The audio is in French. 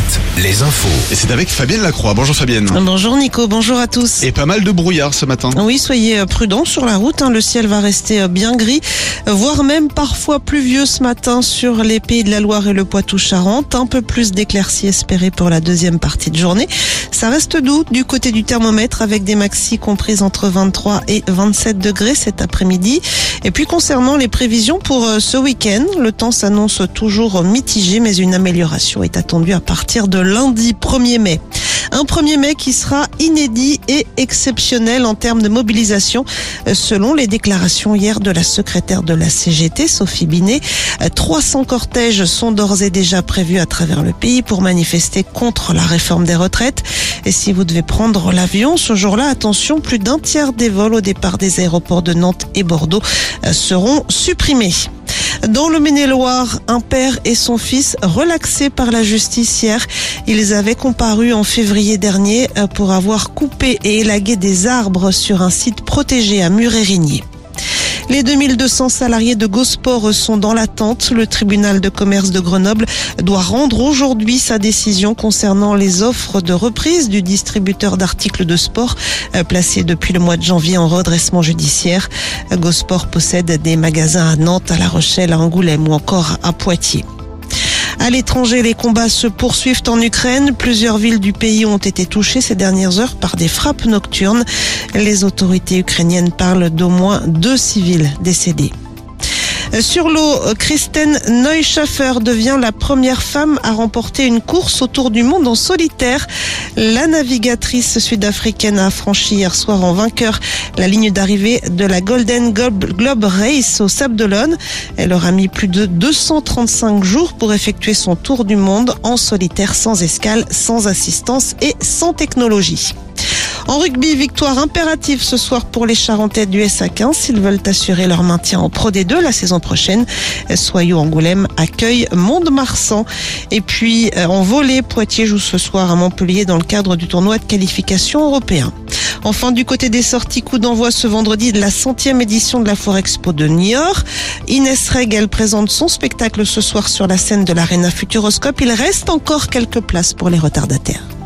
Fête les infos. Et c'est avec Fabienne Lacroix. Bonjour Fabienne. Bonjour Nico, bonjour à tous. Et pas mal de brouillard ce matin. Oui, soyez euh, prudents sur la route. hein. Le ciel va rester euh, bien gris, euh, voire même parfois pluvieux ce matin sur les pays de la Loire et le Poitou-Charentes. Un peu plus d'éclaircies espérées pour la deuxième partie de journée. Ça reste doux du côté du thermomètre avec des maxis comprises entre 23 et 27 degrés cet après-midi. Et puis concernant les prévisions pour ce week-end, le temps s'annonce toujours mitigé, mais une amélioration est attendue à partir de lundi 1er mai. Un 1er mai qui sera inédit et exceptionnel en termes de mobilisation, euh, selon les déclarations hier de la secrétaire de la CGT, Sophie Binet. Euh, 300 cortèges sont d'ores et déjà prévus à travers le pays pour manifester contre la réforme des retraites. Et si vous devez prendre l'avion ce jour-là, attention, plus d'un tiers des vols au départ des aéroports de Nantes et Bordeaux euh, seront supprimés. Dans le Maine-et-Loire, un père et son fils relaxés par la justice hier. Ils avaient comparu en février dernier euh, pour avoir coupé et élagué des arbres sur un site protégé à Murérigny. Les 2200 salariés de Gosport sont dans l'attente. Le tribunal de commerce de Grenoble doit rendre aujourd'hui sa décision concernant les offres de reprise du distributeur d'articles de sport euh, placé depuis le mois de janvier en redressement judiciaire. Gosport possède des magasins à Nantes, à La Rochelle, à Angoulême ou encore à Poitiers. À l'étranger, les combats se poursuivent en Ukraine. Plusieurs villes du pays ont été touchées ces dernières heures par des frappes nocturnes. Les autorités ukrainiennes parlent d'au moins deux civils décédés. Sur l'eau, Kristen Neuschaffer devient la première femme à remporter une course autour du monde en solitaire. La navigatrice sud-africaine a franchi hier soir en vainqueur la ligne d'arrivée de la Golden Globe Globe Race au Sable d'Olonne. Elle aura mis plus de 235 jours pour effectuer son tour du monde en solitaire sans escale, sans assistance et sans technologie. En rugby, victoire impérative ce soir pour les Charentais du SA15 s'ils veulent assurer leur maintien en Pro D2 la saison prochaine. Soyaux Angoulême accueille Mont-de-Marsan. Et puis euh, en volée, Poitiers joue ce soir à Montpellier dans le cadre du tournoi de qualification européen. Enfin, du côté des sorties, coup d'envoi ce vendredi de la centième édition de la Foire Expo de Niort. Inès Reg, elle présente son spectacle ce soir sur la scène de l'Arena Futuroscope. Il reste encore quelques places pour les retardataires.